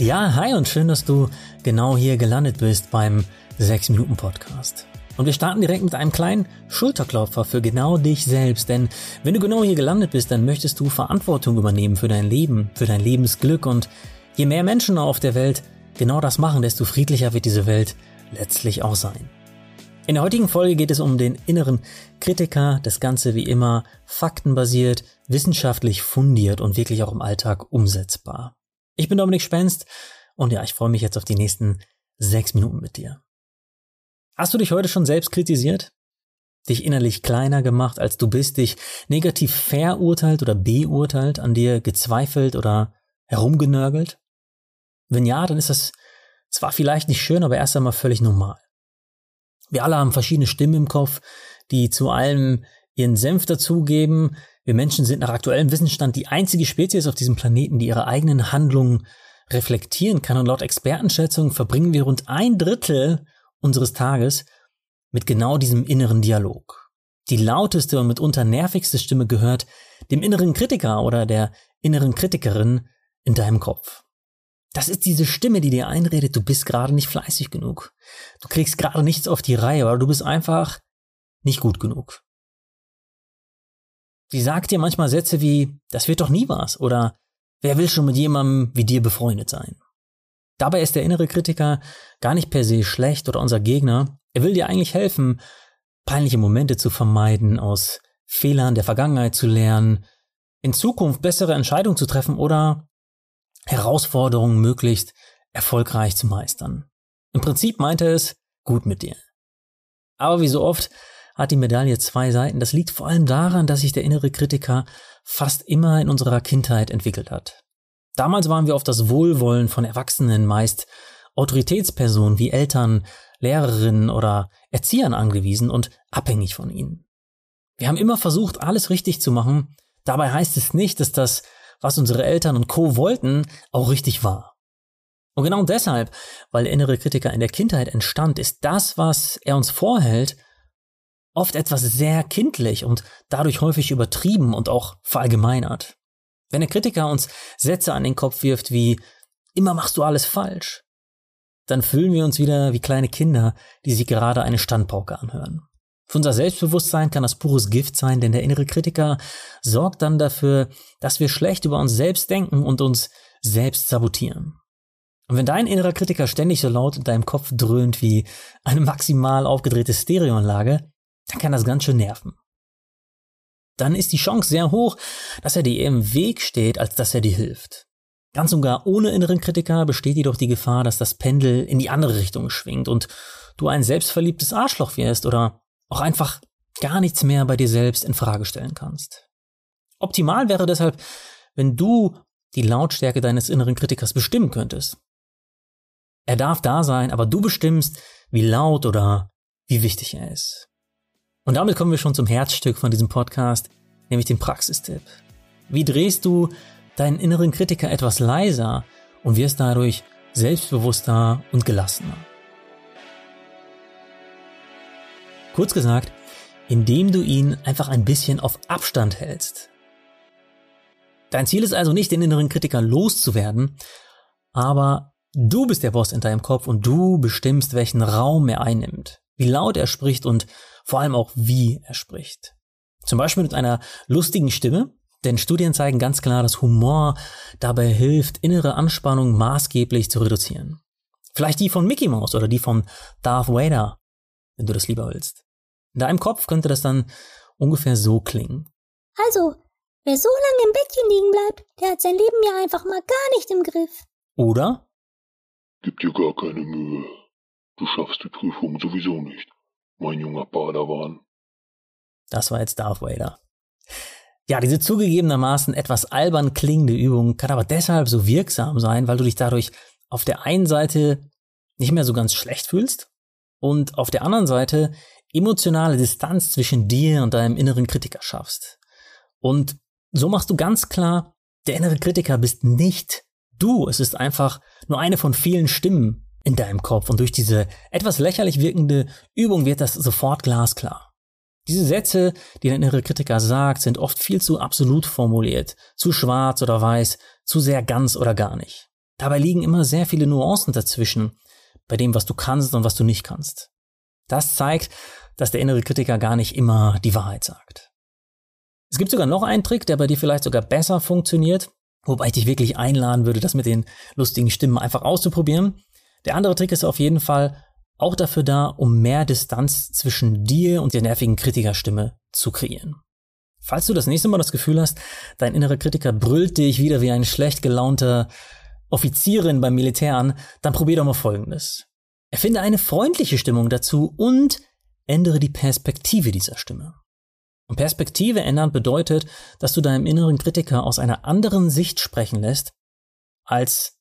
Ja, hi und schön, dass du genau hier gelandet bist beim 6 Minuten Podcast. Und wir starten direkt mit einem kleinen Schulterklopfer für genau dich selbst. Denn wenn du genau hier gelandet bist, dann möchtest du Verantwortung übernehmen für dein Leben, für dein Lebensglück. Und je mehr Menschen auf der Welt genau das machen, desto friedlicher wird diese Welt letztlich auch sein. In der heutigen Folge geht es um den inneren Kritiker, das Ganze wie immer faktenbasiert, wissenschaftlich fundiert und wirklich auch im Alltag umsetzbar. Ich bin Dominik Spenst und ja, ich freue mich jetzt auf die nächsten sechs Minuten mit dir. Hast du dich heute schon selbst kritisiert? Dich innerlich kleiner gemacht, als du bist, dich negativ verurteilt oder beurteilt, an dir gezweifelt oder herumgenörgelt? Wenn ja, dann ist das zwar vielleicht nicht schön, aber erst einmal völlig normal. Wir alle haben verschiedene Stimmen im Kopf, die zu allem ihren Senf dazugeben, wir Menschen sind nach aktuellem Wissensstand die einzige Spezies auf diesem Planeten, die ihre eigenen Handlungen reflektieren kann. Und laut Expertenschätzungen verbringen wir rund ein Drittel unseres Tages mit genau diesem inneren Dialog. Die lauteste und mitunter nervigste Stimme gehört dem inneren Kritiker oder der inneren Kritikerin in deinem Kopf. Das ist diese Stimme, die dir einredet, du bist gerade nicht fleißig genug. Du kriegst gerade nichts auf die Reihe, oder du bist einfach nicht gut genug. Sie sagt dir manchmal Sätze wie, das wird doch nie was oder wer will schon mit jemandem wie dir befreundet sein? Dabei ist der innere Kritiker gar nicht per se schlecht oder unser Gegner. Er will dir eigentlich helfen, peinliche Momente zu vermeiden, aus Fehlern der Vergangenheit zu lernen, in Zukunft bessere Entscheidungen zu treffen oder Herausforderungen möglichst erfolgreich zu meistern. Im Prinzip meint er es gut mit dir. Aber wie so oft hat die Medaille zwei Seiten. Das liegt vor allem daran, dass sich der innere Kritiker fast immer in unserer Kindheit entwickelt hat. Damals waren wir auf das Wohlwollen von Erwachsenen, meist Autoritätspersonen wie Eltern, Lehrerinnen oder Erziehern angewiesen und abhängig von ihnen. Wir haben immer versucht, alles richtig zu machen. Dabei heißt es nicht, dass das, was unsere Eltern und Co. wollten, auch richtig war. Und genau deshalb, weil der innere Kritiker in der Kindheit entstand, ist das, was er uns vorhält, oft etwas sehr kindlich und dadurch häufig übertrieben und auch verallgemeinert. Wenn der Kritiker uns Sätze an den Kopf wirft wie immer machst du alles falsch, dann fühlen wir uns wieder wie kleine Kinder, die sich gerade eine Standpauke anhören. Für unser Selbstbewusstsein kann das pures Gift sein, denn der innere Kritiker sorgt dann dafür, dass wir schlecht über uns selbst denken und uns selbst sabotieren. Und wenn dein innerer Kritiker ständig so laut in deinem Kopf dröhnt wie eine maximal aufgedrehte Stereoanlage, dann kann das ganz schön nerven. Dann ist die Chance sehr hoch, dass er dir eher im Weg steht, als dass er dir hilft. Ganz und gar ohne inneren Kritiker besteht jedoch die Gefahr, dass das Pendel in die andere Richtung schwingt und du ein selbstverliebtes Arschloch wirst oder auch einfach gar nichts mehr bei dir selbst in Frage stellen kannst. Optimal wäre deshalb, wenn du die Lautstärke deines inneren Kritikers bestimmen könntest. Er darf da sein, aber du bestimmst, wie laut oder wie wichtig er ist. Und damit kommen wir schon zum Herzstück von diesem Podcast, nämlich dem Praxistipp. Wie drehst du deinen inneren Kritiker etwas leiser und wirst dadurch selbstbewusster und gelassener? Kurz gesagt, indem du ihn einfach ein bisschen auf Abstand hältst. Dein Ziel ist also nicht, den inneren Kritiker loszuwerden, aber du bist der Boss in deinem Kopf und du bestimmst, welchen Raum er einnimmt, wie laut er spricht und vor allem auch wie er spricht. Zum Beispiel mit einer lustigen Stimme, denn Studien zeigen ganz klar, dass Humor dabei hilft, innere Anspannung maßgeblich zu reduzieren. Vielleicht die von Mickey Mouse oder die von Darth Vader, wenn du das lieber willst. In deinem Kopf könnte das dann ungefähr so klingen. Also, wer so lange im Bettchen liegen bleibt, der hat sein Leben ja einfach mal gar nicht im Griff. Oder? Gib dir gar keine Mühe. Du schaffst die Prüfung sowieso nicht mein junger Padawan. Das war jetzt Darth Vader. Ja, diese zugegebenermaßen etwas albern klingende Übung kann aber deshalb so wirksam sein, weil du dich dadurch auf der einen Seite nicht mehr so ganz schlecht fühlst und auf der anderen Seite emotionale Distanz zwischen dir und deinem inneren Kritiker schaffst. Und so machst du ganz klar, der innere Kritiker bist nicht du. Es ist einfach nur eine von vielen Stimmen, in deinem Kopf. Und durch diese etwas lächerlich wirkende Übung wird das sofort glasklar. Diese Sätze, die dein innere Kritiker sagt, sind oft viel zu absolut formuliert, zu schwarz oder weiß, zu sehr ganz oder gar nicht. Dabei liegen immer sehr viele Nuancen dazwischen, bei dem, was du kannst und was du nicht kannst. Das zeigt, dass der innere Kritiker gar nicht immer die Wahrheit sagt. Es gibt sogar noch einen Trick, der bei dir vielleicht sogar besser funktioniert, wobei ich dich wirklich einladen würde, das mit den lustigen Stimmen einfach auszuprobieren. Der andere Trick ist auf jeden Fall auch dafür da, um mehr Distanz zwischen dir und der nervigen Kritikerstimme zu kreieren. Falls du das nächste Mal das Gefühl hast, dein innerer Kritiker brüllt dich wieder wie ein schlecht gelaunter Offizierin beim Militär an, dann probier doch mal Folgendes. Erfinde eine freundliche Stimmung dazu und ändere die Perspektive dieser Stimme. Und Perspektive ändern bedeutet, dass du deinem inneren Kritiker aus einer anderen Sicht sprechen lässt, als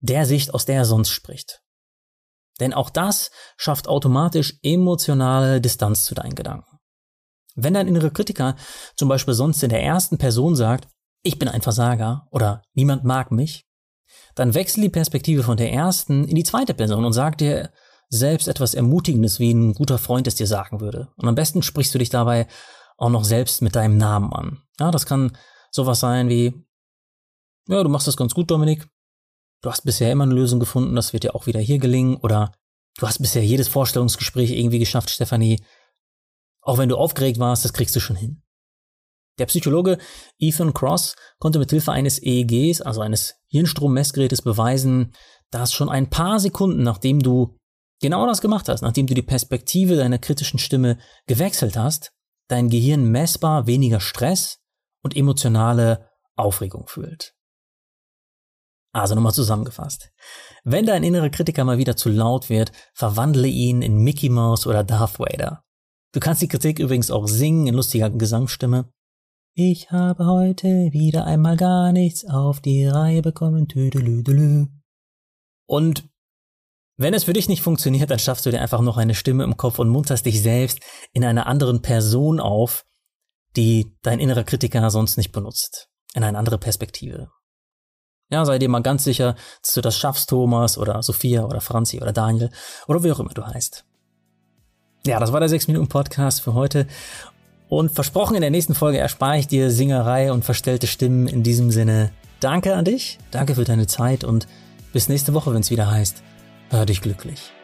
der Sicht, aus der er sonst spricht. Denn auch das schafft automatisch emotionale Distanz zu deinen Gedanken. Wenn dein innerer Kritiker zum Beispiel sonst in der ersten Person sagt, ich bin ein Versager oder niemand mag mich, dann wechsel die Perspektive von der ersten in die zweite Person und sag dir selbst etwas Ermutigendes, wie ein guter Freund es dir sagen würde. Und am besten sprichst du dich dabei auch noch selbst mit deinem Namen an. Ja, das kann sowas sein wie, ja, du machst das ganz gut, Dominik. Du hast bisher immer eine Lösung gefunden, das wird dir auch wieder hier gelingen. Oder du hast bisher jedes Vorstellungsgespräch irgendwie geschafft, Stefanie. Auch wenn du aufgeregt warst, das kriegst du schon hin. Der Psychologe Ethan Cross konnte mit Hilfe eines EEGs, also eines Hirnstrommessgerätes, beweisen, dass schon ein paar Sekunden, nachdem du genau das gemacht hast, nachdem du die Perspektive deiner kritischen Stimme gewechselt hast, dein Gehirn messbar weniger Stress und emotionale Aufregung fühlt. Also nochmal zusammengefasst. Wenn dein innerer Kritiker mal wieder zu laut wird, verwandle ihn in Mickey Mouse oder Darth Vader. Du kannst die Kritik übrigens auch singen in lustiger Gesangsstimme. Ich habe heute wieder einmal gar nichts auf die Reihe bekommen. Tüdelüdelü. Und wenn es für dich nicht funktioniert, dann schaffst du dir einfach noch eine Stimme im Kopf und munterst dich selbst in einer anderen Person auf, die dein innerer Kritiker sonst nicht benutzt. In eine andere Perspektive. Ja, sei dir mal ganz sicher, dass du das schaffst, Thomas oder Sophia oder Franzi oder Daniel oder wie auch immer du heißt. Ja, das war der 6 Minuten Podcast für heute. Und versprochen, in der nächsten Folge erspare ich dir Singerei und verstellte Stimmen. In diesem Sinne, danke an dich, danke für deine Zeit und bis nächste Woche, wenn es wieder heißt, hör dich glücklich.